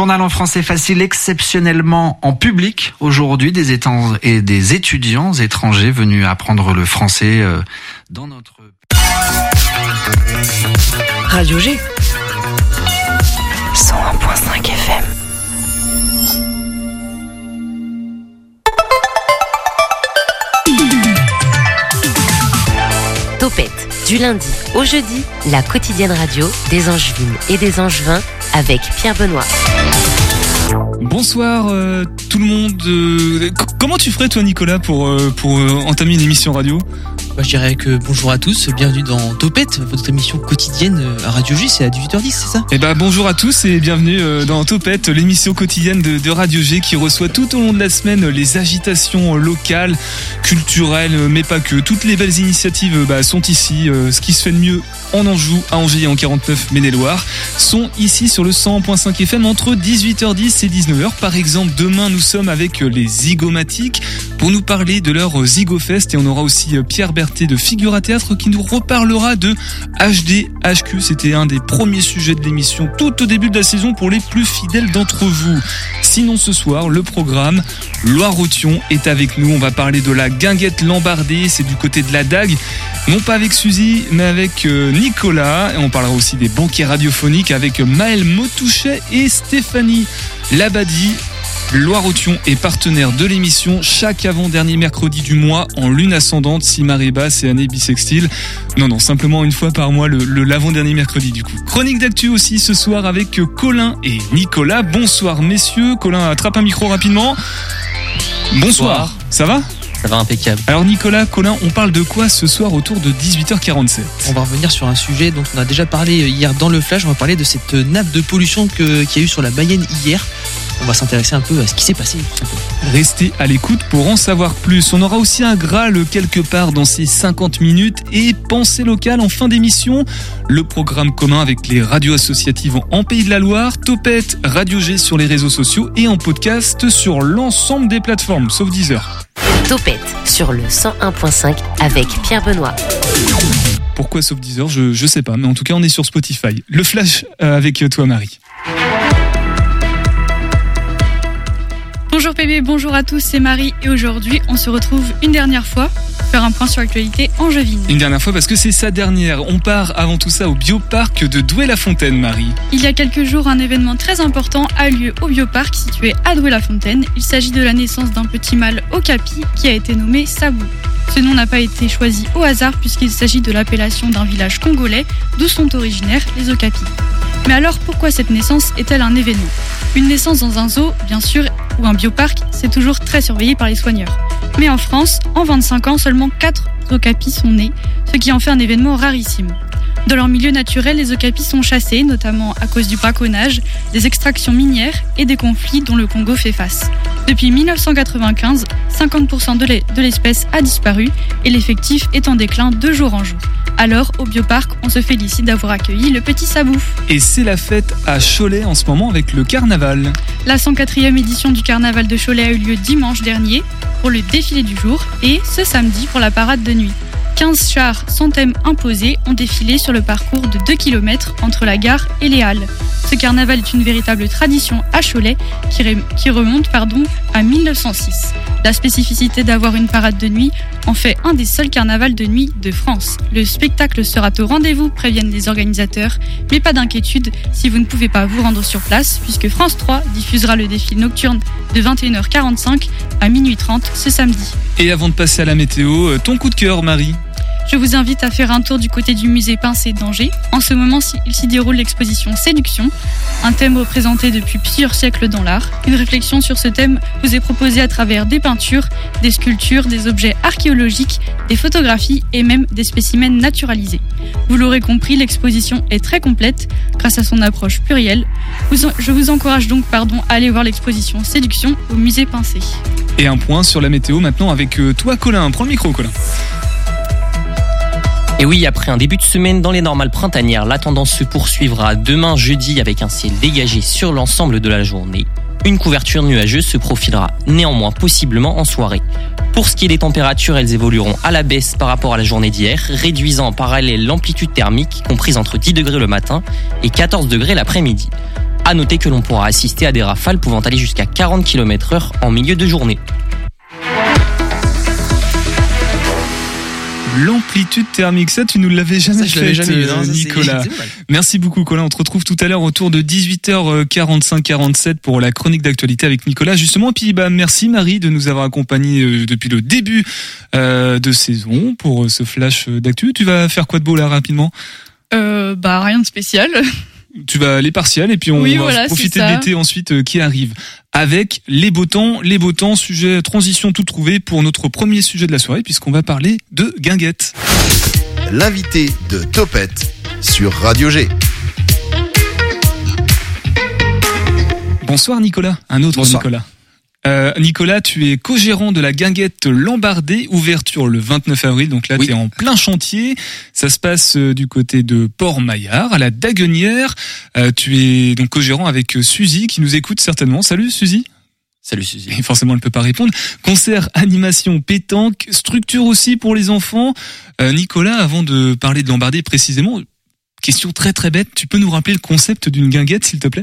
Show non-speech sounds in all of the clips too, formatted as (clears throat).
Journal en français facile exceptionnellement en public aujourd'hui. Des étangs et des étudiants étrangers venus apprendre le français euh, dans notre Radio G. 101.5 FM Topette, du lundi au jeudi, la quotidienne radio des Angevines et des Angevins avec Pierre Benoît. Bonsoir euh, tout le monde. Euh, comment tu ferais toi Nicolas pour, euh, pour entamer une émission radio? Je dirais que bonjour à tous, bienvenue dans Topette, votre émission quotidienne à Radio G, c'est à 18h10, c'est ça? Eh bah bonjour à tous et bienvenue dans Topette, l'émission quotidienne de, Radio G qui reçoit tout au long de la semaine les agitations locales, culturelles, mais pas que. Toutes les belles initiatives bah, sont ici. ce qui se fait de mieux en Anjou, à Angers et en 49 Maine-et-Loire sont ici sur le 100.5 FM entre 18h10 et 19h. Par exemple, demain nous sommes avec les Zygomatiques pour nous parler de leur Zygofest et on aura aussi Pierre Berthet de Figura Théâtre qui nous reparlera de HDHQ. C'était un des premiers sujets de l'émission tout au début de la saison pour les plus fidèles d'entre vous. Sinon ce soir, le programme Loire-Othion est avec nous. On va parler de la guinguette lambardée, c'est du côté de la dague. Non pas avec Suzy, mais avec euh, Nicolas. Et on parlera aussi des banquiers radiophoniques avec Maël Motouchet et Stéphanie Labadi. Loire-Othion est partenaire de l'émission chaque avant-dernier mercredi du mois en lune ascendante si marée basse et année bisextile. Non, non, simplement une fois par mois le, l'avant-dernier mercredi du coup. Chronique d'actu aussi ce soir avec Colin et Nicolas. Bonsoir messieurs. Colin attrape un micro rapidement. Bonsoir. Ça va? Ça va impeccable. Alors Nicolas, Colin, on parle de quoi ce soir autour de 18h47 On va revenir sur un sujet dont on a déjà parlé hier dans le flash. On va parler de cette nappe de pollution qu'il y a eu sur la Mayenne hier. On va s'intéresser un peu à ce qui s'est passé. Restez à l'écoute pour en savoir plus. On aura aussi un Graal quelque part dans ces 50 minutes et pensée locale en fin d'émission. Le programme commun avec les radios associatives en Pays de la Loire, Topette, Radio G sur les réseaux sociaux et en podcast sur l'ensemble des plateformes, sauf Deezer. Topette sur le 101.5 avec Pierre Benoît. Pourquoi sauf Deezer? Je, je sais pas, mais en tout cas on est sur Spotify. Le flash euh, avec toi Marie. Bonjour PB, bonjour à tous, c'est Marie et aujourd'hui on se retrouve une dernière fois pour faire un point sur l'actualité angevine. Une dernière fois parce que c'est sa dernière. On part avant tout ça au bioparc de Douai-la-Fontaine, Marie. Il y a quelques jours, un événement très important a lieu au bioparc situé à Douai-la-Fontaine. Il s'agit de la naissance d'un petit mâle okapi qui a été nommé Sabou. Ce nom n'a pas été choisi au hasard puisqu'il s'agit de l'appellation d'un village congolais d'où sont originaires les okapis. Mais alors pourquoi cette naissance est-elle un événement? Une naissance dans un zoo, bien sûr, ou un bioparc, c'est toujours très surveillé par les soigneurs. Mais en France, en 25 ans, seulement 4 okapis sont nés, ce qui en fait un événement rarissime. Dans leur milieu naturel, les okapis sont chassés, notamment à cause du braconnage, des extractions minières et des conflits dont le Congo fait face. Depuis 1995, 50% de l'espèce a disparu et l'effectif est en déclin de jour en jour. Alors, au bioparc, on se félicite d'avoir accueilli le petit Sabouf. Et c'est la fête à Cholet en ce moment avec le carnaval. La 104e édition du carnaval de Cholet a eu lieu dimanche dernier pour le défilé du jour et ce samedi pour la parade de nuit. 15 chars sans thème imposés ont défilé sur le parcours de 2 km entre la gare et les Halles. Ce carnaval est une véritable tradition à Cholet qui, remonte pardon, à 1906. La spécificité d'avoir une parade de nuit en fait un des seuls carnavals de nuit de France. Le spectacle sera au rendez-vous, préviennent les organisateurs, mais pas d'inquiétude si vous ne pouvez pas vous rendre sur place, puisque France 3 diffusera le défilé nocturne de 21h45 à minuit 30 ce samedi. Et avant de passer à la météo, euh, ton coup de cœur, Marie? Je vous invite à faire un tour du côté du musée Pincé d'Angers. En ce moment, il s'y déroule l'exposition Séduction, un thème représenté depuis plusieurs siècles dans l'art. Une réflexion sur ce thème vous est proposée à travers des peintures, des sculptures, des objets archéologiques, des photographies et même des spécimens naturalisés. Vous l'aurez compris, l'exposition est très complète grâce à son approche plurielle. Je vous encourage donc pardon, à aller voir l'exposition Séduction au musée Pincé. Et un point sur la météo maintenant avec euh, toi Colin. Prends le micro Colin. Et oui, après un début de semaine dans les normales printanières, la tendance se poursuivra demain jeudi avec un ciel dégagé sur l'ensemble de la journée. Une couverture nuageuse se profilera néanmoins possiblement en soirée. Pour ce qui est des températures, elles évolueront à la baisse par rapport à la journée d'hier, réduisant en parallèle l'amplitude thermique comprise entre 10 degrés le matin et 14 degrés l'après-midi. À noter que l'on pourra assister à des rafales pouvant aller jusqu'à 40 km heure en milieu de journée. L'amplitude thermique, ça tu nous l'avais jamais Ça, fait, jamais euh, Nicolas. Merci beaucoup Colin, on te retrouve tout à l'heure autour de 18h45-47 pour la chronique d'actualité avec Nicolas justement. Et puis bah merci Marie de nous avoir accompagnés euh, depuis le début euh, de saison pour ce flash d'actu. Tu vas faire quoi de beau là rapidement? Euh, bah rien de spécial. (laughs) Tu vas aller partiel et puis on Oui, va voilà, profiter de l'été ensuite euh, qui arrive avec les beaux temps, les beaux temps, sujet transition tout trouvé pour notre premier sujet de la soirée puisqu'on va parler de guinguettes. L'invité de Topette sur Radio G. Bonsoir Nicolas, un autre Bonsoir. Nicolas. Euh, Nicolas, tu es co-gérant de la guinguette Lambardé, ouverture le 29 avril, donc là Oui. tu es en plein chantier. Ça se passe euh, du côté de Port-Maillard, à la Daguenière. Euh, tu es donc co-gérant avec Suzy qui nous écoute certainement. Salut Suzy Salut Suzy. Et forcément, elle peut pas répondre. Concert, animation, pétanque, structure aussi pour les enfants. Euh, Nicolas, avant de parler de Lambardé précisément, question très très bête, tu peux nous rappeler le concept d'une guinguette, s'il te plaît?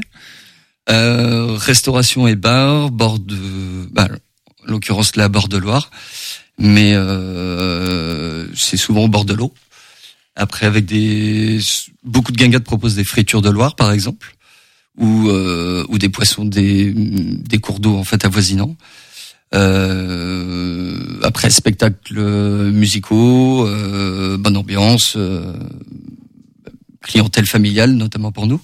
Euh, restauration et bar, bord de, bah, en l'occurrence là, bord de Loire, mais euh, c'est souvent au bord de l'eau. Après, avec des beaucoup de guinguettes proposent des fritures de Loire, par exemple, ou euh, ou des poissons des des cours d'eau en fait avoisinants. Euh, après, spectacles musicaux, bonne ambiance, clientèle familiale notamment pour nous.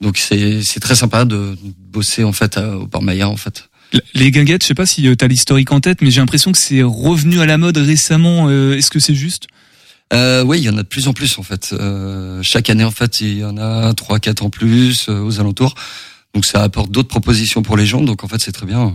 Donc c'est c'est très sympa de bosser en fait à- au Port en fait. Les guinguettes, je sais pas si tu as l'historique en tête, mais j'ai l'impression que c'est revenu à la mode récemment. Euh, Est-ce que c'est juste? Euh, oui, il y en a de plus en plus en fait. Euh, chaque année en fait, il y en a trois, quatre en plus euh, aux alentours. Donc ça apporte d'autres propositions pour les gens. Donc en fait, c'est très bien.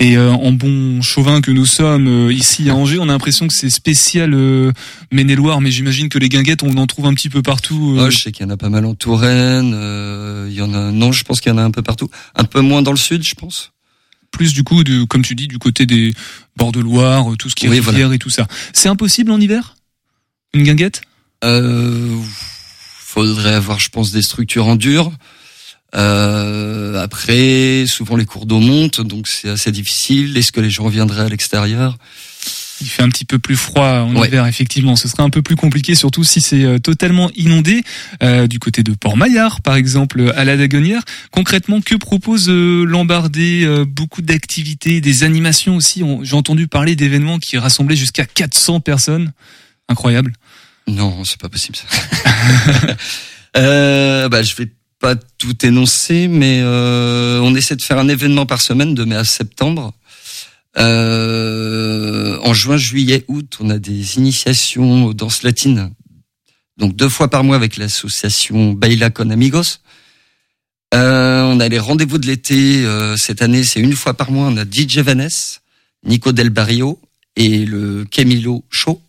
Et euh, en bon chauvin que nous sommes euh, ici à Angers, on a l'impression que c'est spécial euh, Maine-et-Loire, mais j'imagine que les guinguettes, on en trouve un petit peu partout. Oh, je sais qu'il y en a pas mal en Touraine. euh, il y en a. Non, je pense qu'il y en a un peu partout. Un peu moins dans le sud, je pense. plus du coup, du, comme tu dis, du côté des bords de Loire, euh, tout ce qui est Oui, rivière et tout ça. C'est impossible en hiver? Une guinguette? Euh, faudrait avoir, je pense, des structures en dur. Euh, après, souvent les cours d'eau montent, donc c'est assez difficile. Est-ce que les gens viendraient à l'extérieur? Il fait un petit peu plus froid en Ouais. hiver, effectivement. Ce serait un peu plus compliqué, surtout si c'est euh, totalement inondé. Euh, du côté de Port-Maillard, par exemple, à la Daguenière. Concrètement, que propose euh, Lambardé Euh, Beaucoup d'activités, des animations aussi. J'ai entendu parler d'événements qui rassemblaient jusqu'à 400 personnes. Incroyable. Non, c'est pas possible ça. (laughs) euh, bah, je vais pas tout énoncer, mais euh, on essaie de faire un événement par semaine de mai à septembre. Euh, en juin, juillet, août, on a des initiations aux danses latines. Donc deux fois par mois avec l'association Baila con Amigos. Euh, on a les rendez-vous de l'été euh, cette année, c'est une fois par mois. On a DJ Vanessa, Nico Del Barrio et le Camilo Show.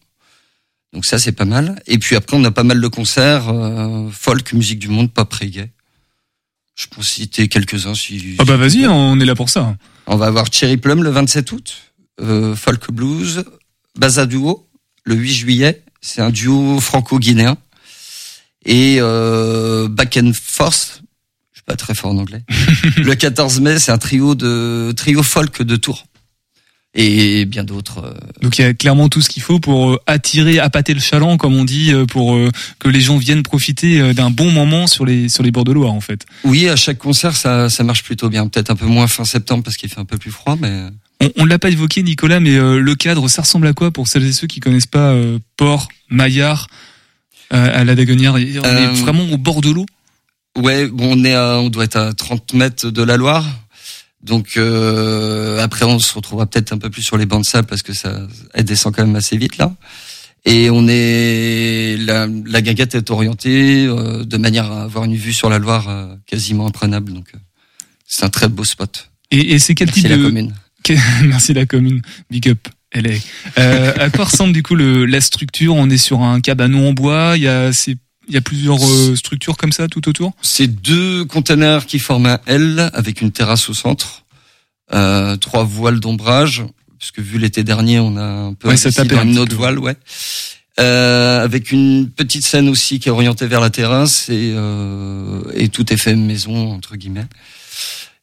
Donc ça c'est pas mal. Et puis après on a pas mal de concerts euh, folk, musique du monde, pop reggae. Je peux citer quelques-uns si. Ah bah vas-y, on est là pour ça. On va avoir Cherry Plum le 27 août, euh, folk blues, Baza Duo le 8 juillet. C'est un duo franco-guinéen et euh, Back and Force. Je suis pas très fort en anglais. (laughs) le 14 mai, c'est un trio de trio folk de Tours et bien d'autres. euh, Donc il y a clairement tout ce qu'il faut pour euh, attirer, appâter le chaland, comme on dit, euh, pour que les gens viennent profiter d'un bon moment sur les sur les bords de Loire, en fait. Oui, à chaque concert, ça, ça marche plutôt bien. Peut-être un peu moins fin septembre parce qu'il fait un peu plus froid, mais On, on l'a pas évoqué, Nicolas, mais euh, le cadre, ça ressemble à quoi pour celles et ceux qui connaissent pas euh, Port, Maillard, euh, à la Daguenière? Et On est vraiment au bord de l'eau? ouais, bon, on est à, on doit être à 30 mètres de la Loire. Donc euh, après, on se retrouvera peut-être un peu plus sur les bancs de sable parce que ça, elle descend quand même assez vite là. Et on est, la, la guinguette est orientée euh, de manière à avoir une vue sur la Loire euh, quasiment imprenable. Donc euh, c'est un très beau spot. Et, et c'est quel Merci type la de commune. (laughs) Que- Merci la commune. Big up. LA. Euh, à quoi (laughs) ressemble du coup le, la structure? On est sur un cabanon en bois. Il y a, c'est- il y a plusieurs euh, structures comme ça tout autour. C'est deux containers qui forment un L avec une terrasse au centre, euh, trois voiles d'ombrage, puisque vu l'été dernier, on a un peu Ouais, ça dans un une autre peu. voile, ouais. Euh, avec une petite scène aussi qui est orientée vers la terrasse et, euh, et tout est fait maison entre guillemets.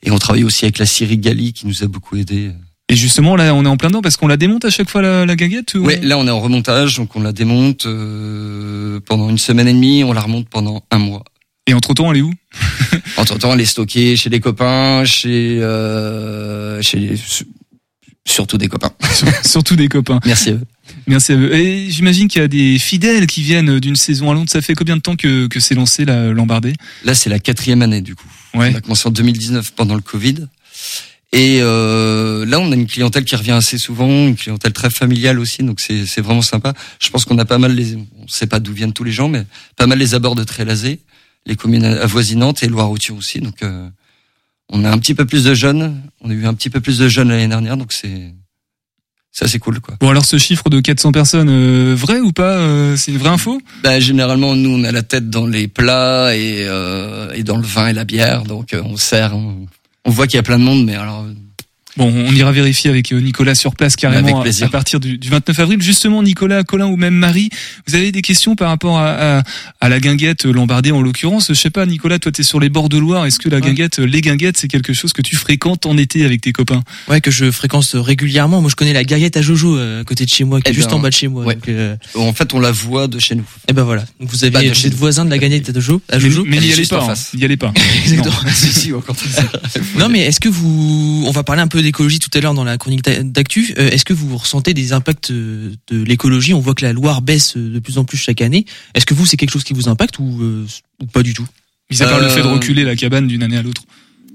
Et on travaille aussi avec la Syrie Gali qui nous a beaucoup aidé. Et justement, là, on est en plein dedans parce qu'on la démonte à chaque fois la, la guinguette. ou- Ouais, là on est en remontage, donc on la démonte euh, pendant une semaine et demie, on la remonte pendant un mois. Et entre temps, elle est où? (laughs) Entre temps, elle est stockée chez des copains, chez, euh, chez surtout des copains. (laughs) Surtout des copains. Merci à eux. Merci à eux. Et j'imagine qu'il y a des fidèles qui viennent d'une saison à l'autre. Ça fait combien de temps que, que c'est lancé la Lambardée Là, c'est la quatrième année du coup. Ouais. On a commencé en 2019 pendant le Covid. Et euh, là, on a une clientèle qui revient assez souvent, une clientèle très familiale aussi, donc c'est c'est vraiment sympa. Je pense qu'on a pas mal les, on sait pas d'où viennent tous les gens, mais pas mal les abords de Trélazé, les communes avoisinantes et Loire-Othion aussi. Donc, euh, on a un petit peu plus de jeunes. On a eu un petit peu plus de jeunes l'année dernière, donc c'est ça c'est cool quoi. Bon, alors ce chiffre de 400 personnes, euh, vrai ou pas euh, C'est une vraie info? Bah, généralement, nous, on a la tête dans les plats et, euh, et dans le vin et la bière, donc euh, on sert. On, on voit qu'il y a plein de monde, mais alors Bon, on ira vérifier avec euh, Nicolas sur place carrément Avec à- plaisir. à partir du, du 29 avril. Justement, Nicolas, Colin ou même Marie, vous avez des questions par rapport à, à, à la guinguette Lombardée en l'occurrence? Je sais pas, Nicolas, toi t'es sur les bords de Loire. Est-ce que la guinguette, euh, les guinguettes, c'est quelque chose que tu fréquentes en été avec tes copains? Ouais, que je fréquente régulièrement. Moi, je connais la guinguette à Jojo, euh, à côté de chez moi, qui est Eh juste ben, en bas de chez moi. ouais. Donc, euh, en fait, on la voit de chez nous. et ben voilà. Donc, vous avez, Bah, de chez voisin de la guinguette à Jojo, à Mais, Jojo? mais Elle n'y est allez pas, hein, n'y allez pas. (laughs) (laughs) Exactement. si, si. Non, mais est-ce que vous, on va parler un peu d'écologie tout à l'heure dans la chronique d'a- d'actu. Euh, Est-ce que vous ressentez des impacts euh, de l'écologie? On voit que la Loire baisse euh, de plus en plus chaque année. Est-ce que vous, c'est quelque chose qui vous impacte ou, euh, ou pas du tout? Mis à part le fait de reculer la cabane d'une année à l'autre.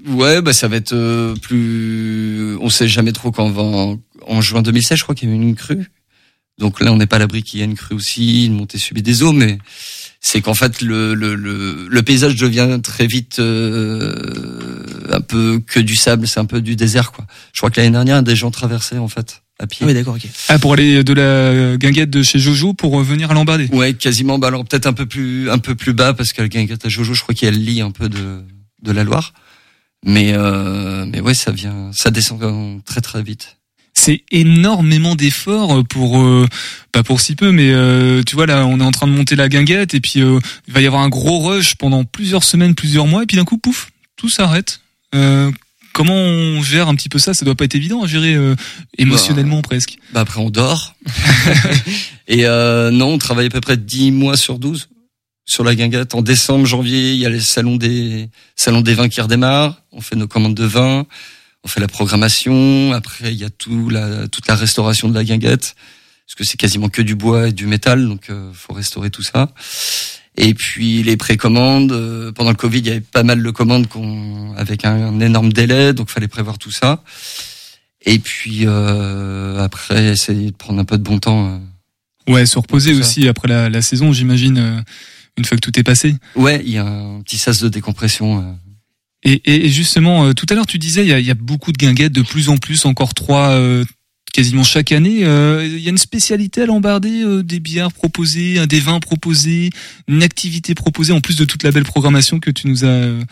Ouais, bah ça va être euh, plus. On sait jamais trop quand on va en, en juin 2016, je crois qu'il y a eu une crue. Donc là, on n'est pas à l'abri qu'il y ait une crue aussi, une montée subie des eaux, mais c'est qu'en fait le, le, le, le paysage devient très vite euh, un peu que du sable, c'est un peu du désert quoi. Je crois que l'année dernière, des gens traversaient en fait à pied. Ah oui, d'accord, ok. Ah, pour aller de la guinguette de chez Jojo pour revenir à Lombardée. Ouais, quasiment. Bah alors peut-être un peu plus un peu plus bas parce que la guinguette à Jojo, je crois qu'elle lit un peu de de la Loire. Mais euh, mais ouais, ça vient, ça descend très très vite. C'est énormément d'efforts pour euh, pas pour si peu mais euh, tu vois là on est en train de monter la guinguette et puis euh, il va y avoir un gros rush pendant plusieurs semaines plusieurs mois et puis d'un coup pouf tout s'arrête euh, comment on gère un petit peu ça? Ça doit pas être évident à gérer euh, émotionnellement presque Bah après on dort. (laughs) (laughs) et euh, non, on travaille à peu près 10 mois sur 12 sur la guinguette. En décembre, janvier, il y a les salons des salons des vins qui redémarrent. On fait nos commandes de vin, on fait la programmation. Après, il y a tout la toute la restauration de la guinguette parce que c'est quasiment que du bois et du métal, donc euh, faut restaurer tout ça. Et puis les précommandes. euh, pendant le Covid, il y avait pas mal de commandes qu'on avec un, un énorme délai, donc fallait prévoir tout ça. Et puis euh, après, essayer de prendre un peu de bon temps. euh. ouais se reposer ça. aussi après la, la saison j'imagine euh, une fois que tout est passé Ouais, il y a un petit sas de décompression. Et, et, justement, euh, tout à l'heure, tu disais, il y a, y a beaucoup de guinguettes, de plus en plus, encore trois, euh, quasiment chaque année. Euh, Il y a une spécialité à l'embardée, euh, des bières proposées, des vins proposés, une activité proposée, en plus de toute la belle programmation que tu nous as euh,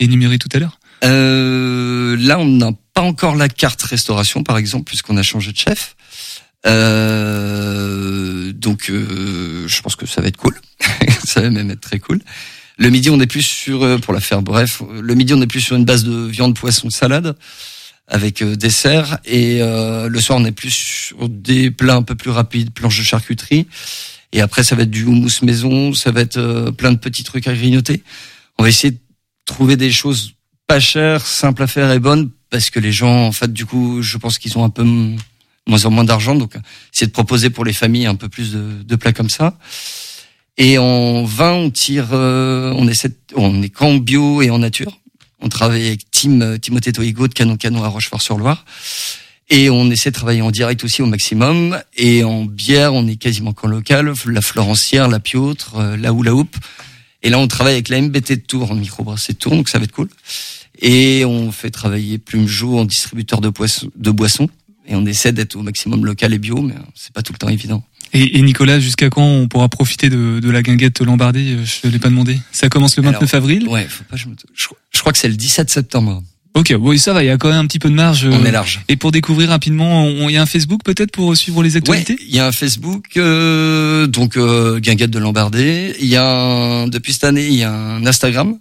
énumérée tout à l'heure? Euh, là, on n'a pas encore la carte restauration, par exemple, puisqu'on a changé de chef. Donc, je pense que ça va être cool. (laughs) ça va même être très cool. Le midi, on est plus sur, euh, pour la faire bref, le midi, on est plus sur une base de viande, poisson, salade avec euh, dessert. Et euh, le soir, on est plus sur des plats un peu plus rapides, planches de charcuterie. Et après, ça va être du houmous maison, ça va être euh, plein de petits trucs à grignoter. On va essayer de trouver des choses pas chères, simples à faire et bonnes, parce que les gens, en fait, du coup, je pense qu'ils ont un peu moins en moins d'argent, donc essayer de proposer pour les familles un peu plus de, de plats comme ça. Et en vin, on tire, euh, on essaie, on est qu'en bio et en nature. On travaille avec Tim, euh, Timothée Toigo de Canon Canon à Rochefort-sur-Loire. Et on essaie de travailler en direct aussi au maximum. Et en bière, on est quasiment qu'en local. La Florencière, la Piautre, euh, la Hula Hoop. Et là, on travaille avec la MBT de Tours, en microbrasserie de Tours, donc ça va être cool. Et on fait travailler Plume Jo en distributeur de, poissons, de boissons. Et on essaie d'être au maximum local et bio, mais c'est pas tout le temps évident. Et, et Nicolas, jusqu'à quand on pourra profiter de, de la guinguette lambardée Je ne l'ai pas demandé. Ça commence le 29 avril? Ouais, faut pas, je, je, je crois que c'est le 17 septembre. Ok, oui, ça va, il y a quand même un petit peu de marge. euh, On est large. Et pour découvrir rapidement, il y a un Facebook peut-être pour suivre les actualités? Il y a un Facebook, euh, donc euh, Guinguette de Lombardé. Il y a un, depuis cette année, il y a un Instagram.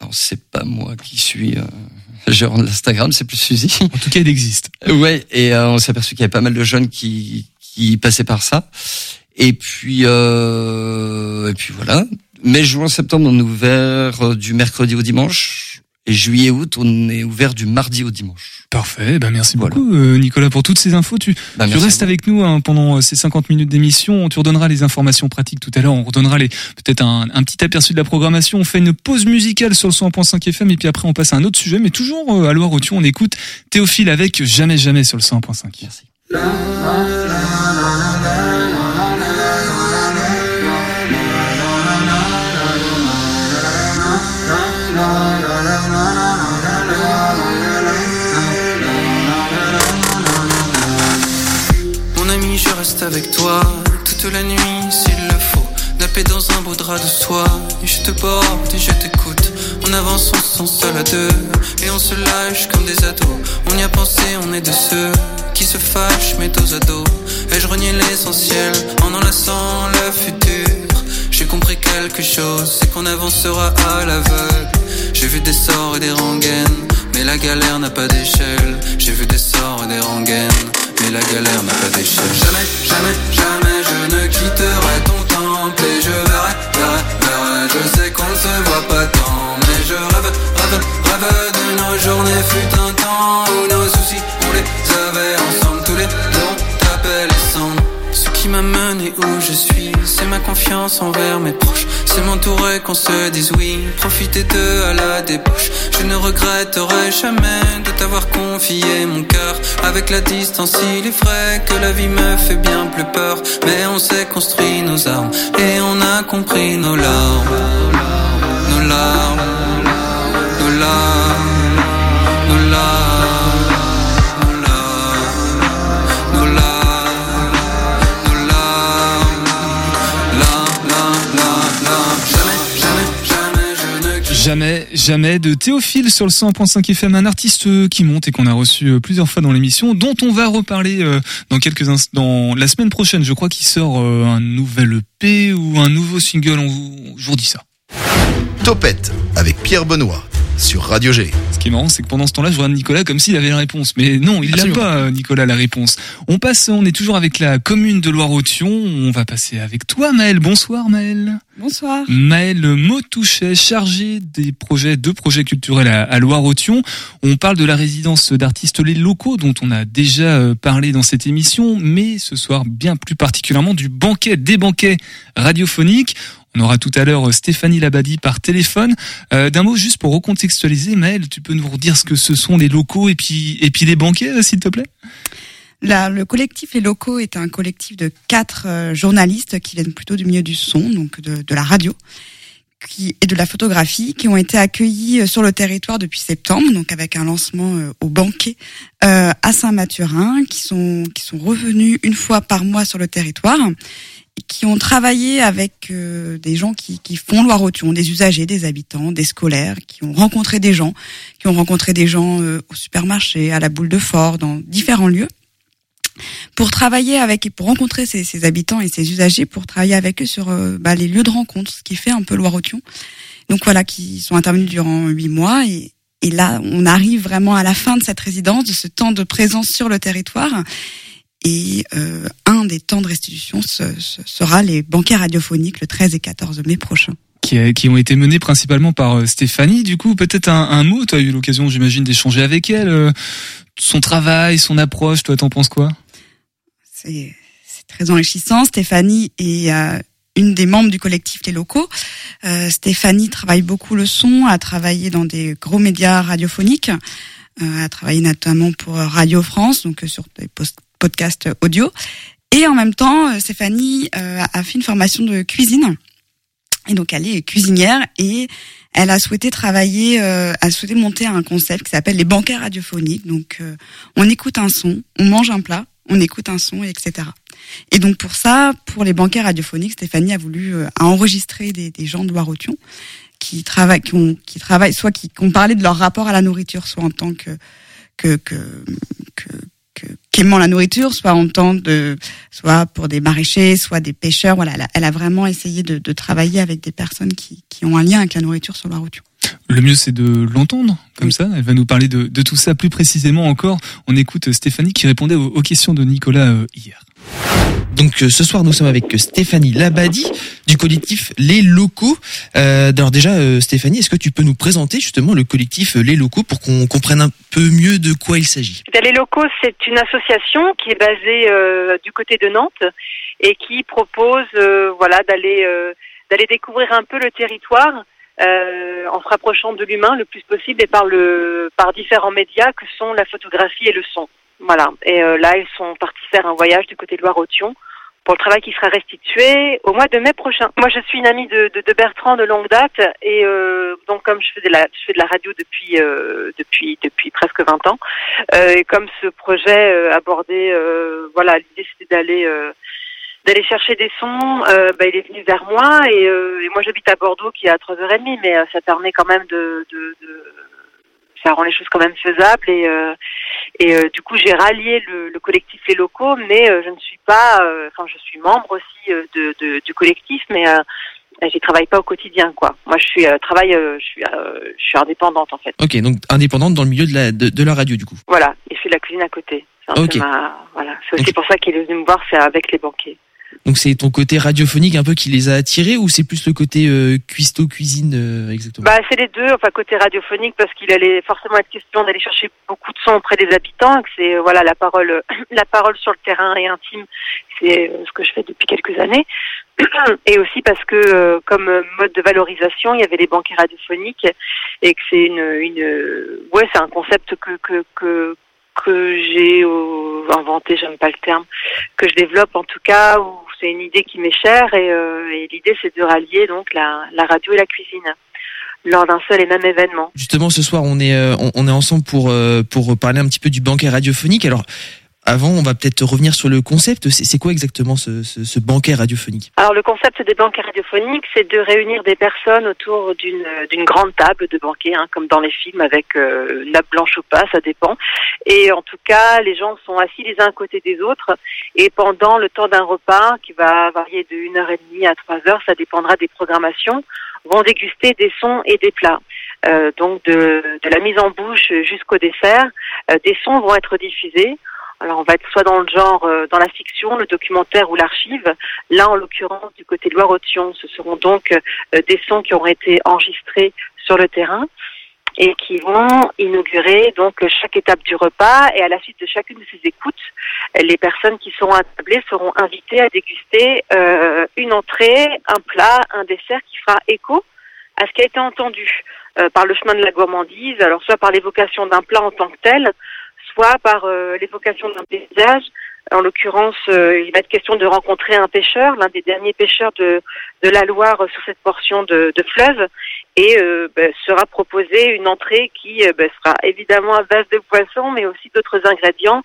Alors c'est pas moi qui suis euh, gérant de l'Instagram, c'est plus Suzy. En tout cas, il existe. Ouais, et euh, on s'est aperçu qu'il y avait pas mal de jeunes qui qui passaient par ça. Et puis euh, et puis voilà. Mai, juin, septembre, on est ouvert euh, du mercredi au dimanche. Et juillet, août, on est ouvert du mardi au dimanche. Parfait, ben merci Voilà. beaucoup euh, Nicolas pour toutes ces infos. Tu, Bah, tu restes avec nous hein, pendant euh, ces 50 minutes d'émission. Tu redonneras les informations pratiques tout à l'heure. On redonnera les peut-être un, un petit aperçu de la programmation. On fait une pause musicale sur le 101.5 FM et puis après on passe à un autre sujet. Mais toujours à Loire-Othion, on écoute Théophile avec Jamais Jamais sur le 101.5. Merci. Mon ami, je reste avec toi toute la nuit s'il le faut. Nappé dans un beau drap de soie. Je te porte et je t'écoute. On avance, on se sent seul à deux. Et on se lâche comme des ados. On y a pensé, on est de ceux qui se fâchent, mais dos à dos. Ai-je renié l'essentiel en enlaçant le futur? J'ai compris quelque chose, c'est qu'on avancera à l'aveugle. J'ai vu des sorts et des rengaines, mais la galère n'a pas d'échelle. J'ai vu des sorts et des rengaines, mais la galère n'a pas d'échelle. Jamais, jamais, jamais je ne quitterai ton temple et je verrai, verrai, verrai. Je sais qu'on ne se voit pas tant, mais je rêve, rêve, rêve de nos journées. Fut un temps où nos soucis, on les ensemble. Tous les deux, les cendres. Ce qui m'amène et où je suis, c'est ma confiance envers mes proches. C'est m'entourer qu'on se dise oui, profiter d'eux à la débauche. Je ne regretterai jamais de t'avoir confié mon cœur. Avec la distance, il est vrai que la vie me fait bien plus peur. Mais on s'est construit nos armes et on a compris nos larmes. Nos larmes, nos larmes, nos Jamais, jamais de Théophile sur le 100.5 FM, un artiste euh, qui monte et qu'on a reçu euh, plusieurs fois dans l'émission, dont on va reparler euh, dans quelques instants. La semaine prochaine, je crois qu'il sort un nouvel EP ou un nouveau single. On vous, je vous redis ça. Topette avec Pierre Benoît sur Radio G. Ce qui est marrant, c'est que pendant ce temps-là, je regarde Nicolas comme s'il avait la réponse. Mais non, il Absolument. pas, euh, Nicolas, la réponse. On passe, on est toujours avec la commune de Loire-Othion. On va passer avec toi, Maël. Bonsoir, Maël. Bonsoir. Maël Motouchet, chargé des projets, deux projets culturels à, à Loire-Othion. On parle de la résidence d'artistes les locaux dont on a déjà euh, parlé dans cette émission, mais ce soir bien plus particulièrement du banquet, des banquets radiophoniques. On aura tout à l'heure euh, Stéphanie Labadie par téléphone. Euh, D'un mot juste pour recontextualiser, Maël, tu peux nous redire ce que ce sont les locaux et puis et puis les banquets, euh, s'il te plaît? Là, le collectif Les Locaux est un collectif de quatre journalistes qui viennent plutôt du milieu du son, donc de, de la radio qui, et de la photographie, qui ont été accueillis sur le territoire depuis septembre, donc avec un lancement au banquet euh, à Saint-Mathurin, qui sont, qui sont revenus une fois par mois sur le territoire qui ont travaillé avec euh, des gens qui, qui font Loire-Othion, des usagers, des habitants, des scolaires, qui ont rencontré des gens, qui ont rencontré des gens euh, au supermarché, à la boule de fort, dans différents lieux pour travailler avec et pour rencontrer ces, ces habitants et ces usagers, pour travailler avec eux sur euh, bah, les lieux de rencontre, ce qui fait un peu Loire-Othion. Donc voilà, qui sont intervenus durant huit mois et, et là, on arrive vraiment à la fin de cette résidence, de ce temps de présence sur le territoire. Et euh, un des temps de restitution ce- ce sera les banquets radiophoniques le 13 et 14 mai prochain. qui, a- qui ont été menés principalement par euh, Stéphanie. Du coup, peut-être un, un mot. Tu as eu l'occasion, j'imagine, d'échanger avec elle. euh, son travail, son approche. Toi, t'en penses quoi? C'est très enrichissant. Stéphanie est euh, une des membres du collectif Les Locaux. Euh, Stéphanie travaille beaucoup le son, a travaillé dans des gros médias radiophoniques, euh, a travaillé notamment pour Radio France, donc euh, sur des post- podcasts audio. Et en même temps, euh, Stéphanie euh, a fait une formation de cuisine. Et donc elle est cuisinière et elle a souhaité travailler, euh, a souhaité monter un concept qui s'appelle les banquets radiophoniques. Donc euh, on écoute un son, on mange un plat, on écoute un son, etc. Et donc pour ça, pour les banquets radiophoniques, Stéphanie a voulu euh, a enregistrer des, des gens de Loire-Othion qui travaillent, qui, ont, qui travaillent, soit qui, qui ont parlé de leur rapport à la nourriture, soit en tant que que que, que qu'aimant la nourriture, soit en tant de, soit pour des maraîchers, soit des pêcheurs. Voilà, elle a, elle a vraiment essayé de, de, travailler avec des personnes qui, qui ont un lien avec la nourriture sur la route. Le mieux, c'est de l'entendre comme ça. Elle va nous parler de, de, tout ça plus précisément encore. On écoute Stéphanie qui répondait aux, aux questions de Nicolas euh, hier. Donc euh, ce soir nous sommes avec Stéphanie Labadi du collectif Les Locaux. Euh, alors déjà euh, Stéphanie, est-ce que tu peux nous présenter justement le collectif Les Locaux pour qu'on comprenne un peu mieux de quoi il s'agit? Les Locaux, c'est une association qui est basée euh, du côté de Nantes et qui propose euh, voilà d'aller d'aller découvrir un peu le territoire en se rapprochant de l'humain le plus possible et par le par différents médias que sont la photographie et le son. Voilà. Et euh, là, ils sont partis faire un voyage du côté de Loire-Othion pour le travail qui sera restitué au mois de mai prochain. Moi, je suis une amie de, de, de Bertrand de longue date et euh, donc comme je fais de la, je fais de la radio depuis euh, depuis depuis presque 20 ans euh, et comme ce projet euh, abordait, euh, voilà, l'idée c'était d'aller d'aller chercher des sons, bah, il est venu vers moi et, et moi j'habite à Bordeaux qui est à 3h30 mais ça permet quand même de, de, de ça rend les choses quand même faisables et euh, et euh, du coup j'ai rallié le, le, collectif les locaux mais euh, je ne suis pas enfin je suis membre aussi de, de, du collectif mais j'y travaille pas au quotidien quoi. Moi je suis travaille je suis je suis indépendante en fait. Ok donc indépendante dans le milieu de la de, de la radio du coup. Voilà et je fais de la cuisine à côté. C'est okay. voilà. C'est aussi donc, pour ça qu'il est venu me voir c'est avec les banquiers donc c'est ton côté radiophonique un peu qui les a attirés ou c'est plus le côté euh, cuistot cuisine euh, exactement? Bah c'est les deux, enfin côté radiophonique parce qu'il allait forcément être question d'aller chercher beaucoup de sons auprès des habitants, que c'est euh, voilà la parole (clears throat) la parole sur le terrain et intime, c'est euh, ce que je fais depuis quelques années. (clears throat) Et aussi parce que euh, comme mode de valorisation, il y avait les banquets radiophoniques et que c'est une une ouais, c'est un concept que que que que j'ai euh, inventé, j'aime pas le terme, que je développe en tout cas, où c'est une idée qui m'est chère et, euh, et l'idée c'est de rallier donc la, la radio et la cuisine lors d'un seul et même événement. Justement, ce soir, on est euh, on, on est ensemble pour euh, pour parler un petit peu du banquet radiophonique. Alors, avant, on va peut-être revenir sur le concept. C'est quoi exactement ce, ce, ce, banquet radiophonique? Alors le concept des banquets radiophoniques, c'est de réunir des personnes autour d'une grande table de banquet, hein, comme dans les films avec euh, nappe blanche ou pas, ça dépend. Et en tout cas, les gens sont assis les uns à côté des autres. Et pendant le temps d'un repas, qui va varier de une heure et demie à trois heures, ça dépendra des programmations, vont déguster des sons et des plats. Euh, donc de, de la mise en bouche jusqu'au dessert, euh, des sons vont être diffusés. Alors on va être soit dans le genre, euh, dans la fiction, le documentaire ou l'archive. Là, en l'occurrence, du côté de Loire-Othion, ce seront donc euh, des sons qui auront été enregistrés sur le terrain et qui vont inaugurer donc chaque étape du repas. Et à la suite de chacune de ces écoutes, les personnes qui seront attablées seront invitées à déguster euh, une entrée, un plat, un dessert qui fera écho à ce qui a été entendu euh, par le chemin de la gourmandise, alors soit par l'évocation d'un plat en tant que tel, par euh, l'évocation d'un paysage. En l'occurrence, euh, il va être question de rencontrer un pêcheur, l'un des derniers pêcheurs de, de la Loire sur cette portion de, fleuve, et euh, ben, sera proposée une entrée qui ben, sera évidemment à base de poissons, mais aussi d'autres ingrédients